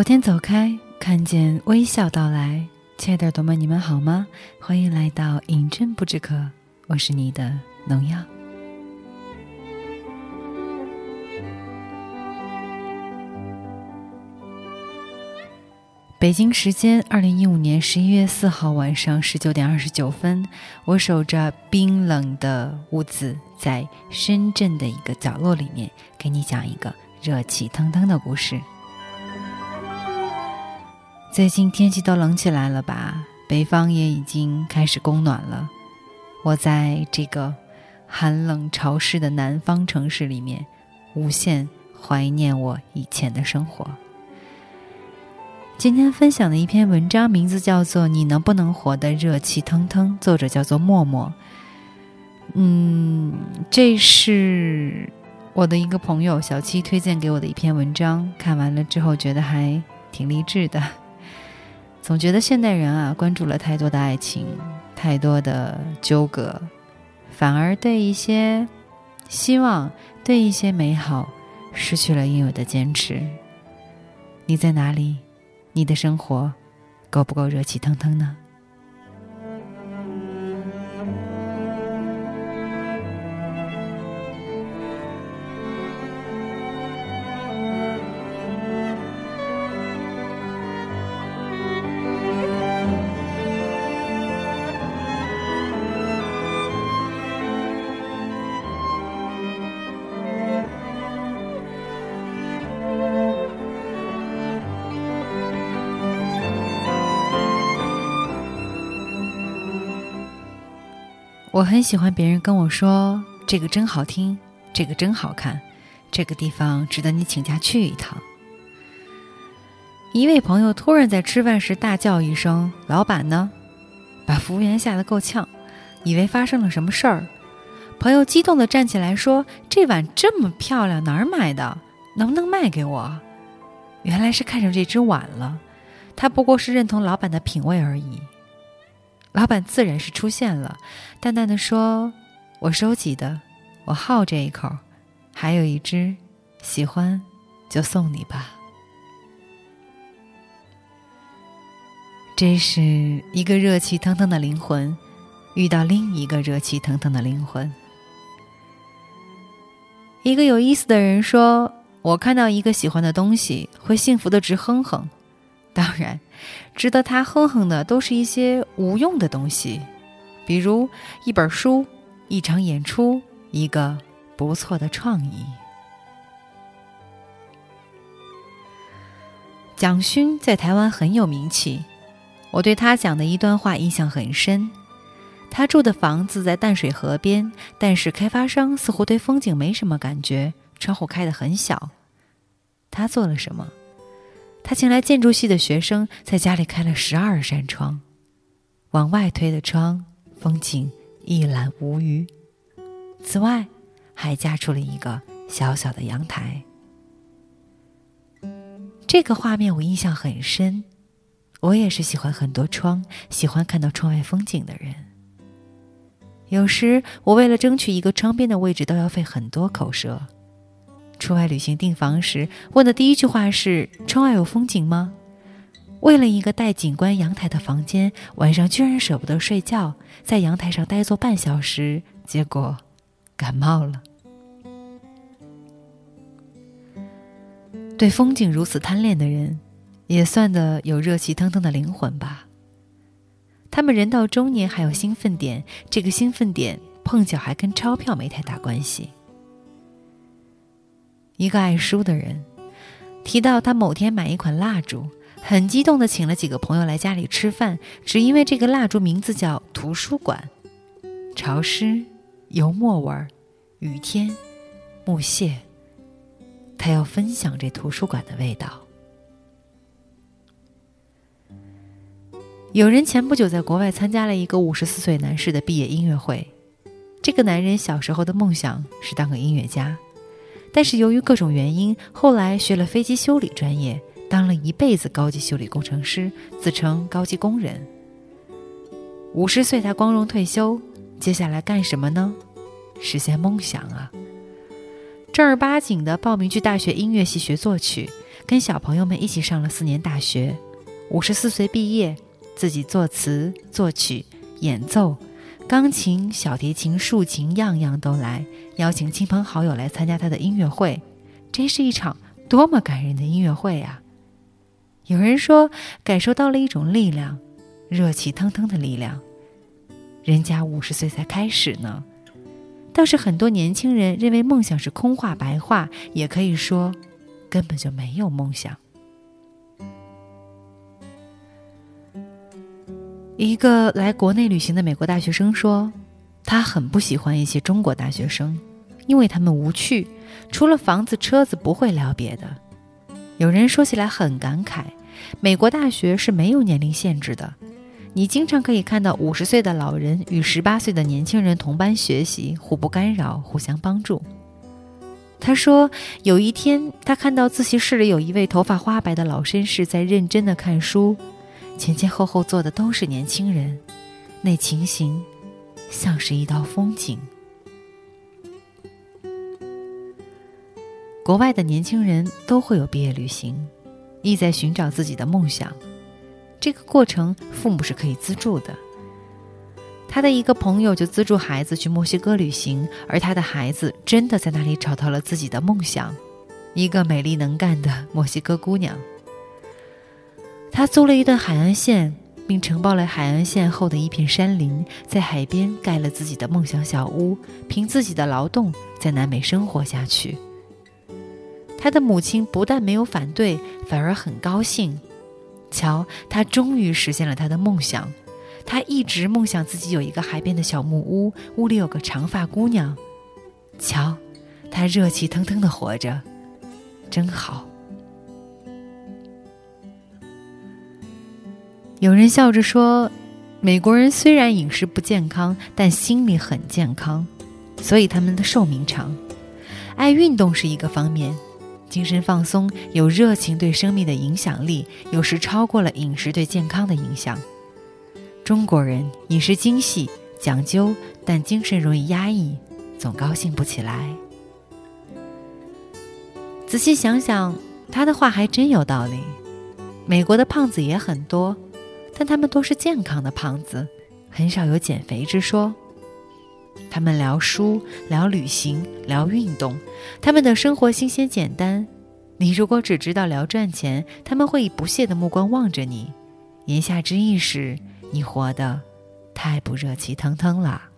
昨天走开，看见微笑到来，亲爱的耳朵们，你们好吗？欢迎来到饮鸩不止渴，我是你的农药。北京时间二零一五年十一月四号晚上十九点二十九分，我守着冰冷的屋子，在深圳的一个角落里面，给你讲一个热气腾腾的故事。最近天气都冷起来了吧？北方也已经开始供暖了。我在这个寒冷潮湿的南方城市里面，无限怀念我以前的生活。今天分享的一篇文章，名字叫做《你能不能活得热气腾腾》，作者叫做默默。嗯，这是我的一个朋友小七推荐给我的一篇文章，看完了之后觉得还挺励志的。总觉得现代人啊，关注了太多的爱情，太多的纠葛，反而对一些希望、对一些美好，失去了应有的坚持。你在哪里？你的生活，够不够热气腾腾呢？我很喜欢别人跟我说：“这个真好听，这个真好看，这个地方值得你请假去一趟。”一位朋友突然在吃饭时大叫一声：“老板呢？”把服务员吓得够呛，以为发生了什么事儿。朋友激动地站起来说：“这碗这么漂亮，哪儿买的？能不能卖给我？”原来是看上这只碗了，他不过是认同老板的品味而已。老板自然是出现了，淡淡的说：“我收集的，我好这一口，还有一只，喜欢就送你吧。”这是一个热气腾腾的灵魂遇到另一个热气腾腾的灵魂。一个有意思的人说：“我看到一个喜欢的东西，会幸福的直哼哼。”当然，值得他哼哼的都是一些无用的东西，比如一本书、一场演出、一个不错的创意。蒋勋在台湾很有名气，我对他讲的一段话印象很深。他住的房子在淡水河边，但是开发商似乎对风景没什么感觉，窗户开得很小。他做了什么？他请来建筑系的学生，在家里开了十二扇窗，往外推的窗，风景一览无余。此外，还加出了一个小小的阳台。这个画面我印象很深。我也是喜欢很多窗，喜欢看到窗外风景的人。有时我为了争取一个窗边的位置，都要费很多口舌。出外旅行订房时，问的第一句话是：“窗外有风景吗？”为了一个带景观阳台的房间，晚上居然舍不得睡觉，在阳台上呆坐半小时，结果感冒了。对风景如此贪恋的人，也算得有热气腾腾的灵魂吧。他们人到中年还有兴奋点，这个兴奋点碰巧还跟钞票没太大关系。一个爱书的人提到，他某天买一款蜡烛，很激动的请了几个朋友来家里吃饭，只因为这个蜡烛名字叫“图书馆”，潮湿、油墨味儿、雨天、木屑，他要分享这图书馆的味道。有人前不久在国外参加了一个五十四岁男士的毕业音乐会，这个男人小时候的梦想是当个音乐家。但是由于各种原因，后来学了飞机修理专业，当了一辈子高级修理工程师，自称高级工人。五十岁他光荣退休，接下来干什么呢？实现梦想啊！正儿八经的报名去大学音乐系学作曲，跟小朋友们一起上了四年大学，五十四岁毕业，自己作词、作曲、演奏，钢琴、小提琴、竖琴，样样都来，邀请亲朋好友来参加他的音乐会，真是一场多么感人的音乐会啊！有人说，感受到了一种力量，热气腾腾的力量。人家五十岁才开始呢，倒是很多年轻人认为梦想是空话白话，也可以说根本就没有梦想。一个来国内旅行的美国大学生说，他很不喜欢一些中国大学生，因为他们无趣，除了房子、车子不会聊别的。有人说起来很感慨，美国大学是没有年龄限制的。你经常可以看到五十岁的老人与十八岁的年轻人同班学习，互不干扰，互相帮助。他说，有一天他看到自习室里有一位头发花白的老绅士在认真的看书，前前后后坐的都是年轻人，那情形像是一道风景。国外的年轻人都会有毕业旅行，意在寻找自己的梦想。这个过程，父母是可以资助的。他的一个朋友就资助孩子去墨西哥旅行，而他的孩子真的在那里找到了自己的梦想，一个美丽能干的墨西哥姑娘。他租了一段海岸线，并承包了海岸线后的一片山林，在海边盖了自己的梦想小屋，凭自己的劳动在南美生活下去。他的母亲不但没有反对，反而很高兴。瞧，他终于实现了他的梦想。他一直梦想自己有一个海边的小木屋，屋里有个长发姑娘。瞧，他热气腾腾的活着，真好。有人笑着说：“美国人虽然饮食不健康，但心理很健康，所以他们的寿命长。爱运动是一个方面。”精神放松有热情，对生命的影响力有时超过了饮食对健康的影响。中国人饮食精细讲究，但精神容易压抑，总高兴不起来。仔细想想，他的话还真有道理。美国的胖子也很多，但他们都是健康的胖子，很少有减肥之说。他们聊书、聊旅行、聊运动，他们的生活新鲜简单。你如果只知道聊赚钱，他们会以不屑的目光望着你。言下之意是，你活得太不热气腾腾了。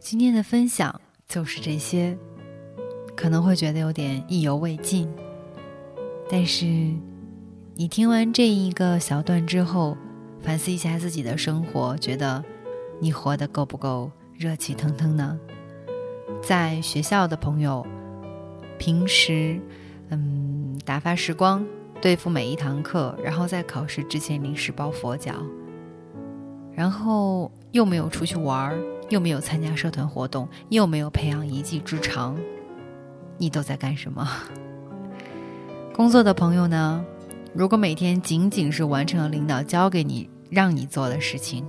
今天的分享就是这些，可能会觉得有点意犹未尽，但是你听完这一个小段之后，反思一下自己的生活，觉得你活得够不够热气腾腾呢？在学校的朋友，平时嗯打发时光，对付每一堂课，然后在考试之前临时抱佛脚，然后又没有出去玩儿。又没有参加社团活动，又没有培养一技之长，你都在干什么？工作的朋友呢？如果每天仅仅是完成了领导交给你让你做的事情，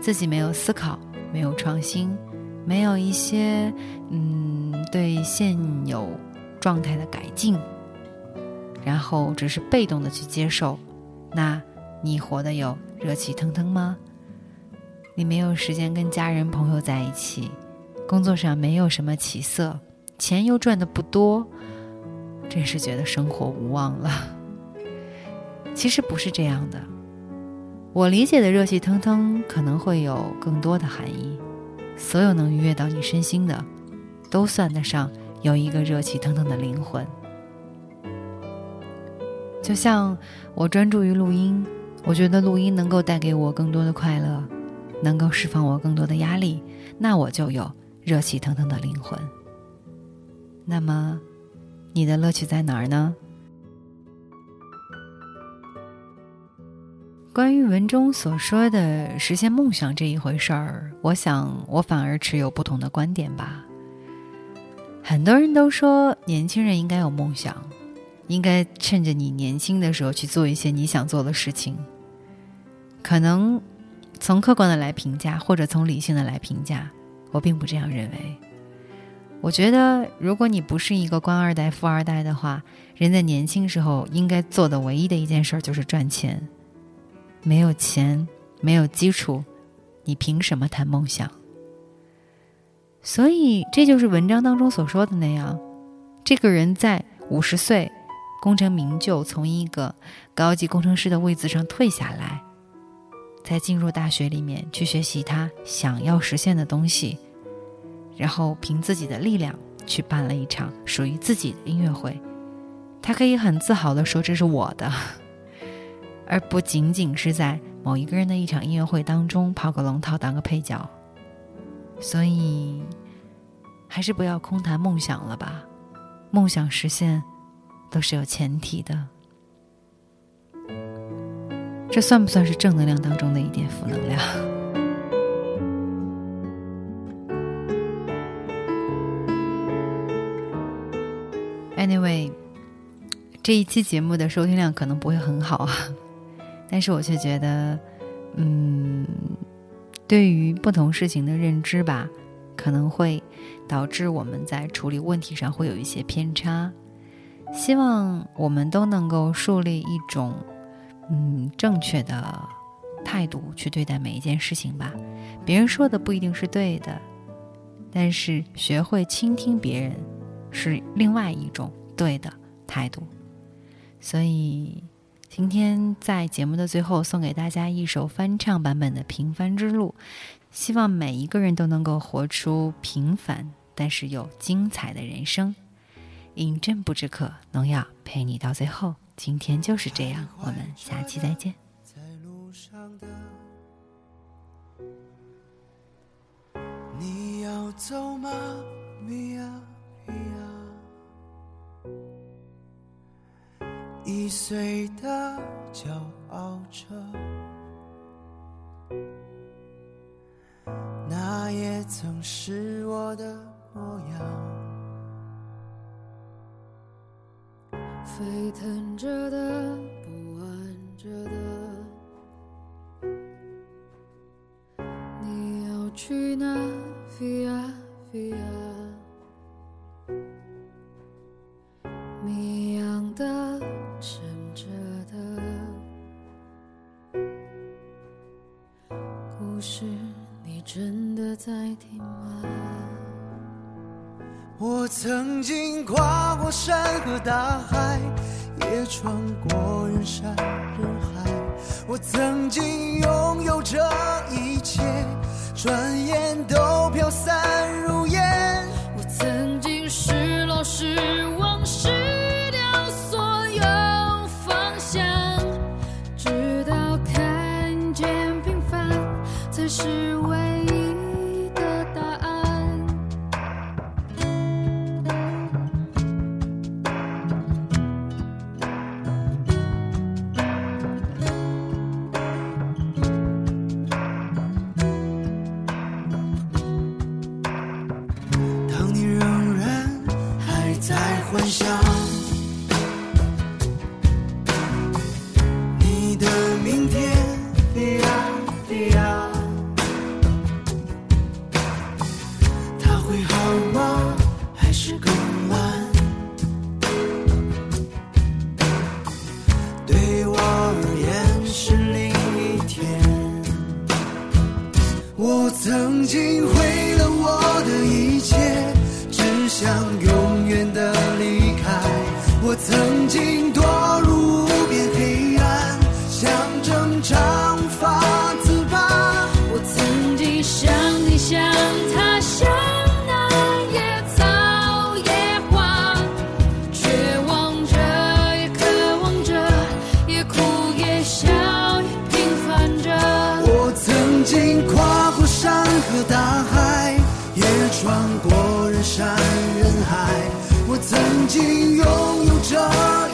自己没有思考，没有创新，没有一些嗯对现有状态的改进，然后只是被动的去接受，那你活得有热气腾腾吗？你没有时间跟家人朋友在一起，工作上没有什么起色，钱又赚的不多，真是觉得生活无望了。其实不是这样的，我理解的热气腾腾可能会有更多的含义。所有能愉悦到你身心的，都算得上有一个热气腾腾的灵魂。就像我专注于录音，我觉得录音能够带给我更多的快乐，能够释放我更多的压力，那我就有热气腾腾的灵魂。那么，你的乐趣在哪儿呢？关于文中所说的实现梦想这一回事儿，我想我反而持有不同的观点吧。很多人都说年轻人应该有梦想。应该趁着你年轻的时候去做一些你想做的事情。可能从客观的来评价，或者从理性的来评价，我并不这样认为。我觉得，如果你不是一个官二代、富二代的话，人在年轻时候应该做的唯一的一件事就是赚钱。没有钱，没有基础，你凭什么谈梦想？所以，这就是文章当中所说的那样：这个人在五十岁。功成名就，从一个高级工程师的位子上退下来，再进入大学里面去学习他想要实现的东西，然后凭自己的力量去办了一场属于自己的音乐会。他可以很自豪地说：“这是我的。”而不仅仅是在某一个人的一场音乐会当中跑个龙套当个配角。所以，还是不要空谈梦想了吧，梦想实现。都是有前提的，这算不算是正能量当中的一点负能量？Anyway，这一期节目的收听量可能不会很好啊，但是我却觉得，嗯，对于不同事情的认知吧，可能会导致我们在处理问题上会有一些偏差。希望我们都能够树立一种，嗯，正确的态度去对待每一件事情吧。别人说的不一定是对的，但是学会倾听别人是另外一种对的态度。所以，今天在节目的最后送给大家一首翻唱版本的《平凡之路》，希望每一个人都能够活出平凡但是又精彩的人生。饮鸩不止渴，农药陪你到最后。今天就是这样，我们下期再见。在路上的你要走吗？Via Via，易碎的骄傲着，那也曾是我的模样。沸腾着的，不安着的，你要去哪？Via Via，谜样的，沉着的，故事你真的在听吗？我曾经跨过山和大海，曾经拥有这一切，转眼都飘散如曾我曾经堕入无边黑暗，想挣扎无法自拔。我曾经想你，想他，想那野草野花，绝望着也渴望着，也哭也笑也平凡着。我曾经跨过山和大海，也穿过人山人海。我曾经拥有着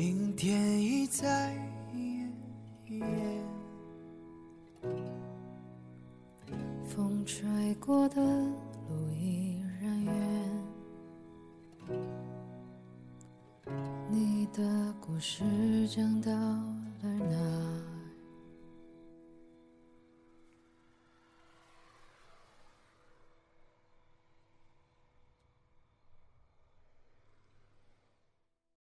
明天已在眼前。风吹过的路依然远，你的故事讲到？